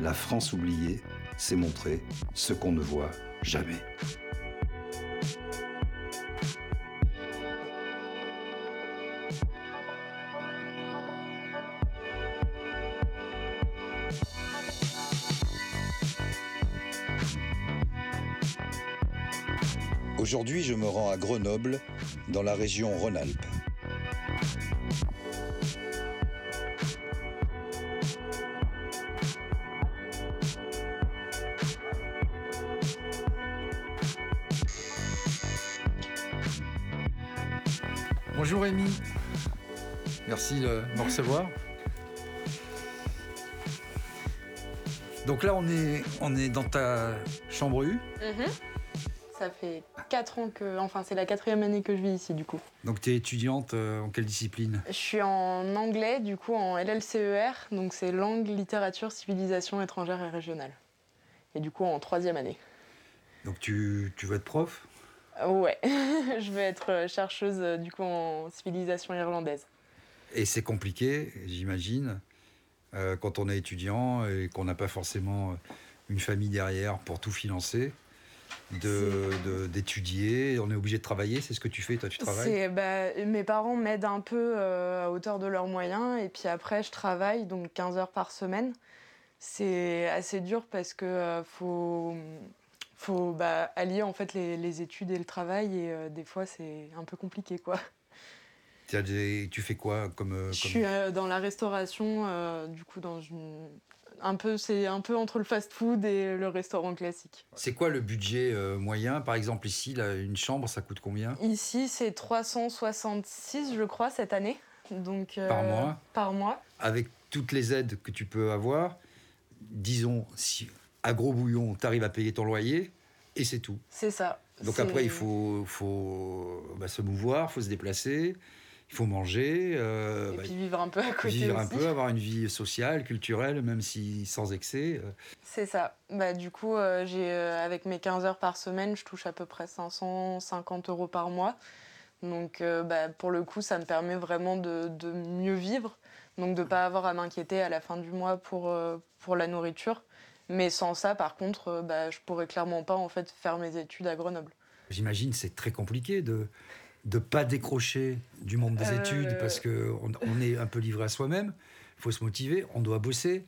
La France oubliée, c'est montrer ce qu'on ne voit jamais. Aujourd'hui, je me rends à Grenoble, dans la région Rhône-Alpes. Bonjour Rémi. Merci de me recevoir. Donc là, on est, on est dans ta chambre U. Mhm. Ça fait 4 ans que. Enfin, c'est la quatrième année que je vis ici, du coup. Donc tu es étudiante euh, en quelle discipline? Je suis en anglais, du coup, en LLCER. Donc, c'est langue, littérature, civilisation étrangère et régionale. Et du coup, en troisième année. Donc tu, tu veux être prof? Ouais, je veux être chercheuse, euh, du coup, en civilisation irlandaise. Et c'est compliqué, j'imagine, euh, quand on est étudiant et qu'on n'a pas forcément une famille derrière pour tout financer, de- de- d'étudier. on est obligé de travailler, c'est ce que tu fais, toi tu travailles? Bah, mes parents m'aident un peu euh, à hauteur de leurs moyens et puis après je travaille donc 15 heures par semaine. C'est assez dur parce que euh, faut, faut bah, allier en fait les, les études et le travail et euh, des fois c'est un peu compliqué quoi. Tu as des- Tu fais quoi comme, euh, Je comme- suis euh, dans la restauration, du coup dans une un peu c'est un peu entre le fast-food et le restaurant classique. C'est quoi le budget moyen? Par exemple, ici, là, une chambre, ça coûte combien? Ici c'est 366 je crois cette année. Donc, Par mois? Par mois. Avec toutes les aides que tu peux avoir, disons, si à gros bouillon, tu arrives à payer ton loyer, et c'est tout. C'est ça. Donc après, il faut, faut bah, se mouvoir, il faut se déplacer, il faut manger, euh, Et bah, puis vivre un peu à côté vivre un peu, avoir une vie sociale, culturelle, même si sans excès. euh. C'est ça. Bah, du coup, euh, j'ai, euh, avec mes 15 heures par semaine, je touche à peu près 550 euros par mois. Donc, bah, pour le coup, ça me permet vraiment de, de mieux vivre. Donc, de ne pas avoir à m'inquiéter à la fin du mois pour, pour la nourriture. Mais sans ça, par contre, euh, bah, je pourrais clairement pas en fait, faire mes études à Grenoble. J'imagine c'est très compliqué de ne pas décrocher du monde des Euh. études parce qu'on on est un peu livré à soi-même. Il faut se motiver, on doit bosser,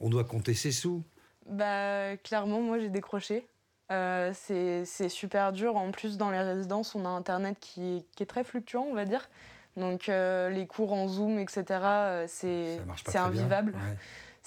on doit compter ses sous. Bah, clairement, moi, j'ai décroché. Euh, c'est super dur. En plus, dans les résidences, on a Internet qui, est- qui est très fluctuant, on va dire. Donc, euh, les cours en Zoom, etc., c'est invivable. Ouais.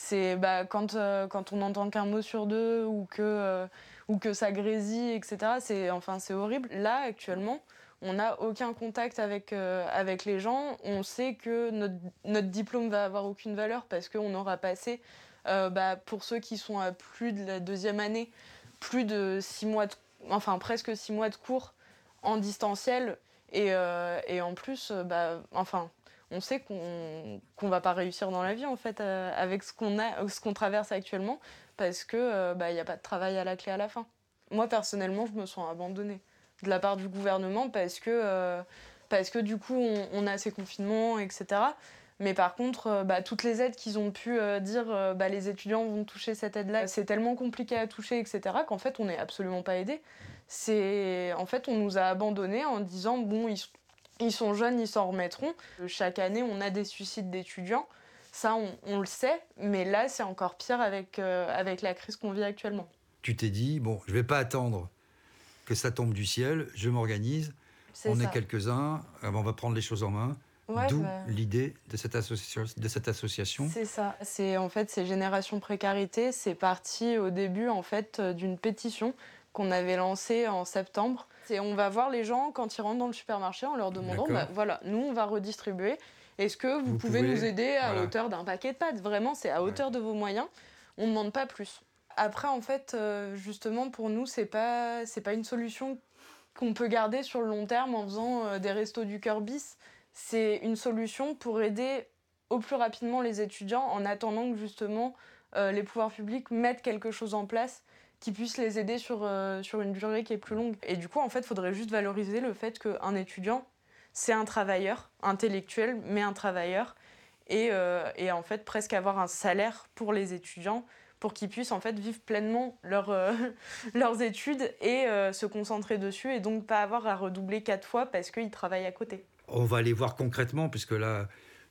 C'est bah, quand, euh, quand on n'entend qu'un mot sur deux ou que, euh, ou que ça grésille, etc., c'est enfin, c'est horrible. Là, actuellement, on n'a aucun contact avec, euh, avec les gens. On sait que notre, notre diplôme va avoir aucune valeur parce qu'on aura passé, bah, pour ceux qui sont à plus de la deuxième année, plus de six mois, de- enfin presque six mois de cours en distanciel. Et, et en plus, bah, enfin, on sait qu'on qu'on va pas réussir dans la vie en fait euh, avec ce qu'on traverse actuellement, parce que euh, bah, n'y a pas de travail à la clé à la fin. Moi personnellement, je me sens abandonnée de la part du gouvernement parce que euh, parce que du coup on, a ces confinements, etc. Mais par contre, bah, toutes les aides qu'ils ont pu dire, bah, les étudiants vont toucher cette aide-là, c'est tellement compliqué à toucher, etc. Qu'en fait, on n'est absolument pas aidé. C'est en fait, on nous a abandonnés en disant bon, ils, ils sont jeunes, ils s'en remettront. Chaque année, on a des suicides d'étudiants. Ça, on, on le sait, mais là, c'est encore pire avec, euh, avec la crise qu'on vit actuellement. Tu t'es dit, bon, je vais pas attendre que ça tombe du ciel, je m'organise, on ça. est quelques-uns, euh, on va prendre les choses en main. Ouais, D'où bah, l'idée de cette, associa- de cette association. C'est ça. C'est en fait c'est Génération Précarité. C'est parti au début en fait euh, d'une pétition qu'on avait lancée en septembre. C'est on va voir les gens quand ils rentrent dans le supermarché en leur demandant bah, voilà nous on va redistribuer. Est-ce que vous, Vous pouvez, pouvez- nous aider à voilà. hauteur d'un paquet de pâtes? Vraiment c'est à hauteur de vos moyens. on ne demande pas plus. Après, en fait, euh, justement, pour nous, c'est pas, c'est pas une solution qu'on peut garder sur le long terme en faisant euh, des restos du cœur bis. C'est une solution pour aider au plus rapidement les étudiants en attendant que justement euh, les pouvoirs publics mettent quelque chose en place qui puisse les aider sur, sur une durée qui est plus longue. Et du coup, en fait, il faudrait juste valoriser le fait qu'un étudiant, c'est un travailleur intellectuel, mais un travailleur. Et, et, en fait, presque avoir un salaire pour les étudiants pour qu'ils puissent en fait vivre pleinement leur, euh, leurs études et euh, se concentrer dessus et donc pas avoir à redoubler quatre fois parce qu'ils travaillent à côté. On va aller voir concrètement puisque là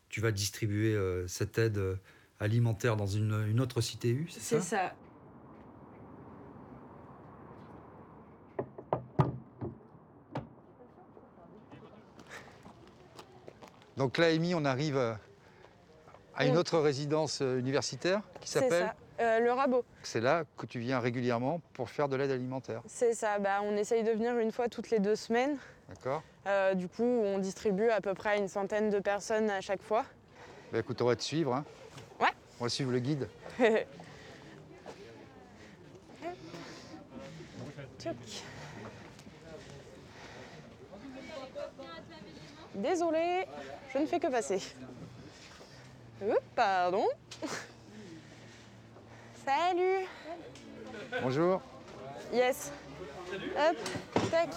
tu vas distribuer euh, cette aide alimentaire dans une, une autre CTU, c'est ça? C'est ça. Donc là, Amy, on arrive à une autre résidence universitaire qui s'appelle euh, le rabot. C'est là que tu viens régulièrement pour faire de l'aide alimentaire C'est ça, bah, on essaye de venir une fois toutes les deux semaines. D'accord. Euh, du coup, on distribue à peu près une centaine de personnes à chaque fois. Bah, écoute, on va te suivre. Hein. Ouais. On va suivre le guide. Désolée, je ne fais que passer. pardon. Salut Bonjour. Yes. Hop, tac.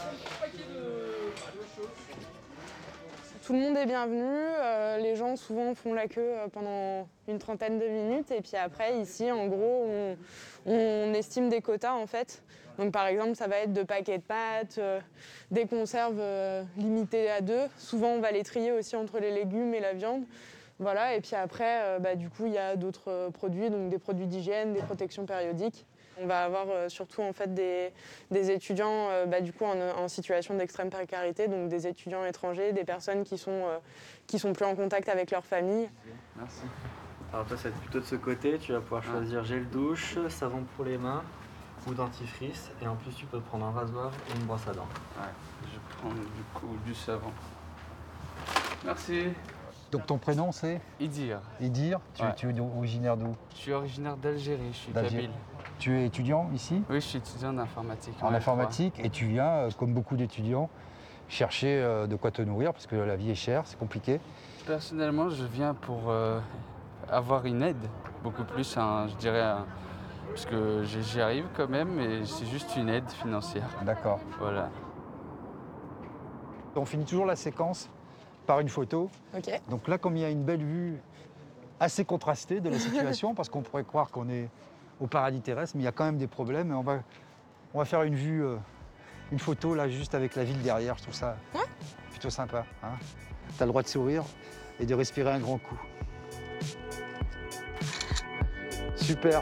Tout le monde est bienvenu. Euh, les gens souvent font la queue euh, pendant une trentaine de minutes et puis après ici en gros on, estime des quotas en fait. Donc par exemple ça va être de paquets de pâtes, euh, des conserves limitées à deux. Souvent on va les trier aussi entre les légumes et la viande. Voilà, et puis après, bah, du coup, il y a d'autres produits, donc des produits d'hygiène, des protections périodiques. On va avoir euh, surtout en fait des, étudiants bah, du coup en, situation d'extrême précarité, donc des étudiants étrangers, des personnes qui sont, qui sont plus en contact avec leur famille. Merci. Alors toi, c'est plutôt de ce côté, tu vas pouvoir ah. choisir gel douche, savon pour les mains ou dentifrice, et en plus tu peux prendre un rasoir et une brosse à dents. Ouais, je prends du coup du savon. Merci. Donc ton prénom c'est Idir. Idir, tu, es originaire d'où? Je suis originaire d'Algérie, je suis kabyle. Tu es étudiant ici Oui, je suis étudiant en informatique. En informatique, et tu viens, euh, comme beaucoup d'étudiants, chercher euh, de quoi te nourrir, parce que la vie est chère, c'est compliqué. Personnellement, je viens pour euh, avoir une aide, beaucoup plus, je dirais, parce que j'y arrive quand même, mais c'est juste une aide financière. D'accord. Voilà. On finit toujours la séquence par une photo. Donc là, comme il y a une belle vue assez contrastée de la situation, parce qu'on pourrait croire qu'on est au paradis terrestre, mais il y a quand même des problèmes. on, va, on va faire une vue, euh, une photo là, juste avec la ville derrière. Je trouve ça plutôt sympa. Hein. tu as le droit de sourire et de respirer un grand coup. Super.